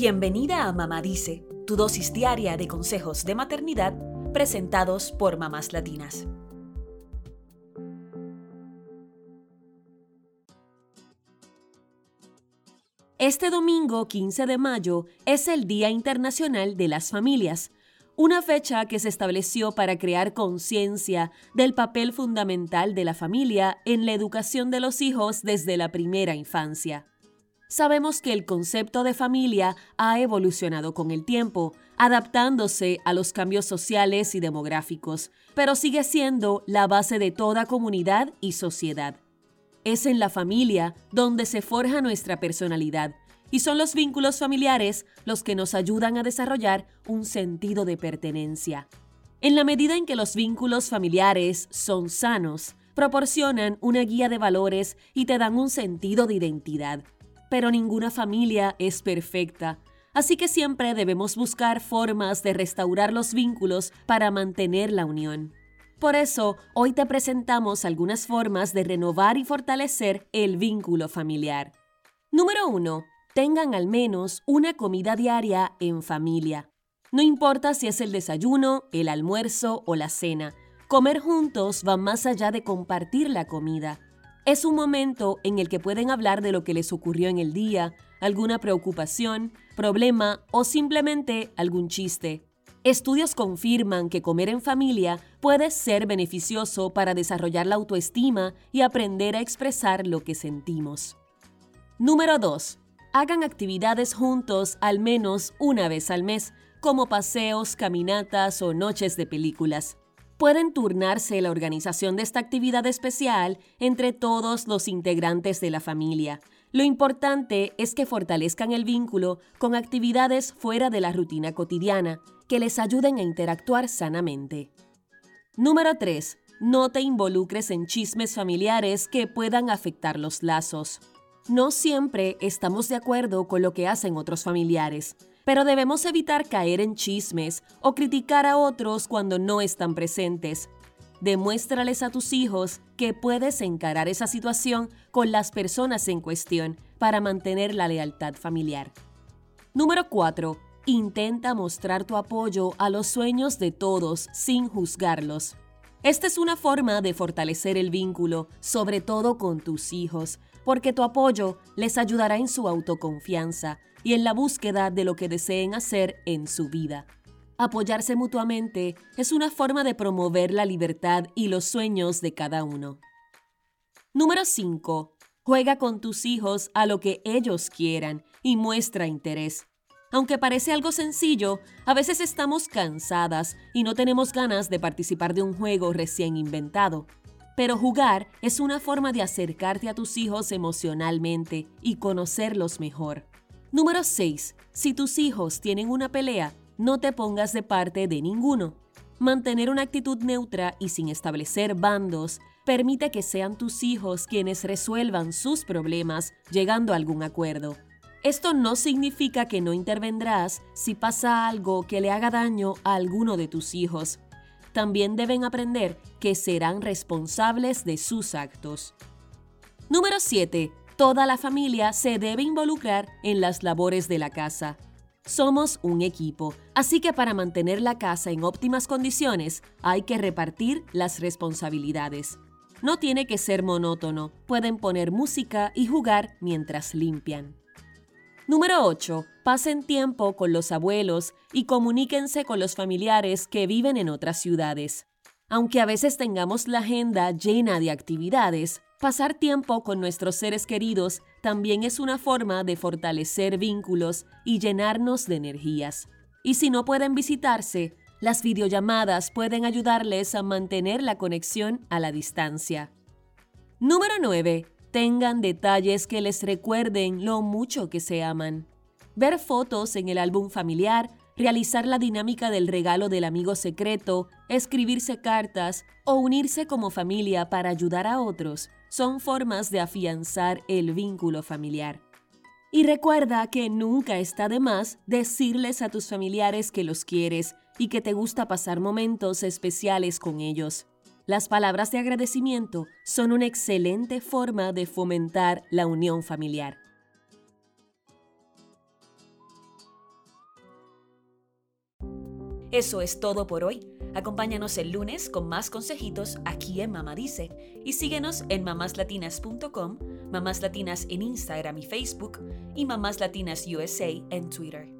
Bienvenida a Mamá Dice, tu dosis diaria de consejos de maternidad presentados por mamás latinas. Este domingo 15 de mayo es el Día Internacional de las Familias, una fecha que se estableció para crear conciencia del papel fundamental de la familia en la educación de los hijos desde la primera infancia. Sabemos que el concepto de familia ha evolucionado con el tiempo, adaptándose a los cambios sociales y demográficos, pero sigue siendo la base de toda comunidad y sociedad. Es en la familia donde se forja nuestra personalidad y son los vínculos familiares los que nos ayudan a desarrollar un sentido de pertenencia. En la medida en que los vínculos familiares son sanos, proporcionan una guía de valores y te dan un sentido de identidad pero ninguna familia es perfecta, así que siempre debemos buscar formas de restaurar los vínculos para mantener la unión. Por eso, hoy te presentamos algunas formas de renovar y fortalecer el vínculo familiar. Número 1. Tengan al menos una comida diaria en familia. No importa si es el desayuno, el almuerzo o la cena, comer juntos va más allá de compartir la comida. Es un momento en el que pueden hablar de lo que les ocurrió en el día, alguna preocupación, problema o simplemente algún chiste. Estudios confirman que comer en familia puede ser beneficioso para desarrollar la autoestima y aprender a expresar lo que sentimos. Número 2. Hagan actividades juntos al menos una vez al mes, como paseos, caminatas o noches de películas pueden turnarse la organización de esta actividad especial entre todos los integrantes de la familia. Lo importante es que fortalezcan el vínculo con actividades fuera de la rutina cotidiana, que les ayuden a interactuar sanamente. Número 3. No te involucres en chismes familiares que puedan afectar los lazos. No siempre estamos de acuerdo con lo que hacen otros familiares pero debemos evitar caer en chismes o criticar a otros cuando no están presentes. Demuéstrales a tus hijos que puedes encarar esa situación con las personas en cuestión para mantener la lealtad familiar. Número 4. Intenta mostrar tu apoyo a los sueños de todos sin juzgarlos. Esta es una forma de fortalecer el vínculo, sobre todo con tus hijos, porque tu apoyo les ayudará en su autoconfianza y en la búsqueda de lo que deseen hacer en su vida. Apoyarse mutuamente es una forma de promover la libertad y los sueños de cada uno. Número 5. Juega con tus hijos a lo que ellos quieran y muestra interés. Aunque parece algo sencillo, a veces estamos cansadas y no tenemos ganas de participar de un juego recién inventado. Pero jugar es una forma de acercarte a tus hijos emocionalmente y conocerlos mejor. Número 6. Si tus hijos tienen una pelea, no te pongas de parte de ninguno. Mantener una actitud neutra y sin establecer bandos permite que sean tus hijos quienes resuelvan sus problemas llegando a algún acuerdo. Esto no significa que no intervendrás si pasa algo que le haga daño a alguno de tus hijos, también deben aprender que serán responsables de sus actos. Número 7. Toda la familia se debe involucrar en las labores de la casa. Somos un equipo, así que para mantener la casa en óptimas condiciones hay que repartir las responsabilidades. No tiene que ser monótono, pueden poner música y jugar mientras limpian. Número 8. Pasen tiempo con los abuelos y comuníquense con los familiares que viven en otras ciudades. Aunque a veces tengamos la agenda llena de actividades, pasar tiempo con nuestros seres queridos también es una forma de fortalecer vínculos y llenarnos de energías. Y si no pueden visitarse, las videollamadas pueden ayudarles a mantener la conexión a la distancia. Número 9 tengan detalles que les recuerden lo mucho que se aman. Ver fotos en el álbum familiar, realizar la dinámica del regalo del amigo secreto, escribirse cartas o unirse como familia para ayudar a otros son formas de afianzar el vínculo familiar. Y recuerda que nunca está de más decirles a tus familiares que los quieres y que te gusta pasar momentos especiales con ellos. Las palabras de agradecimiento son una excelente forma de fomentar la unión familiar. Eso es todo por hoy. Acompáñanos el lunes con más consejitos aquí en Mamá Dice y síguenos en mamáslatinas.com, Mamás Latinas en Instagram y Facebook y Mamás Latinas USA en Twitter.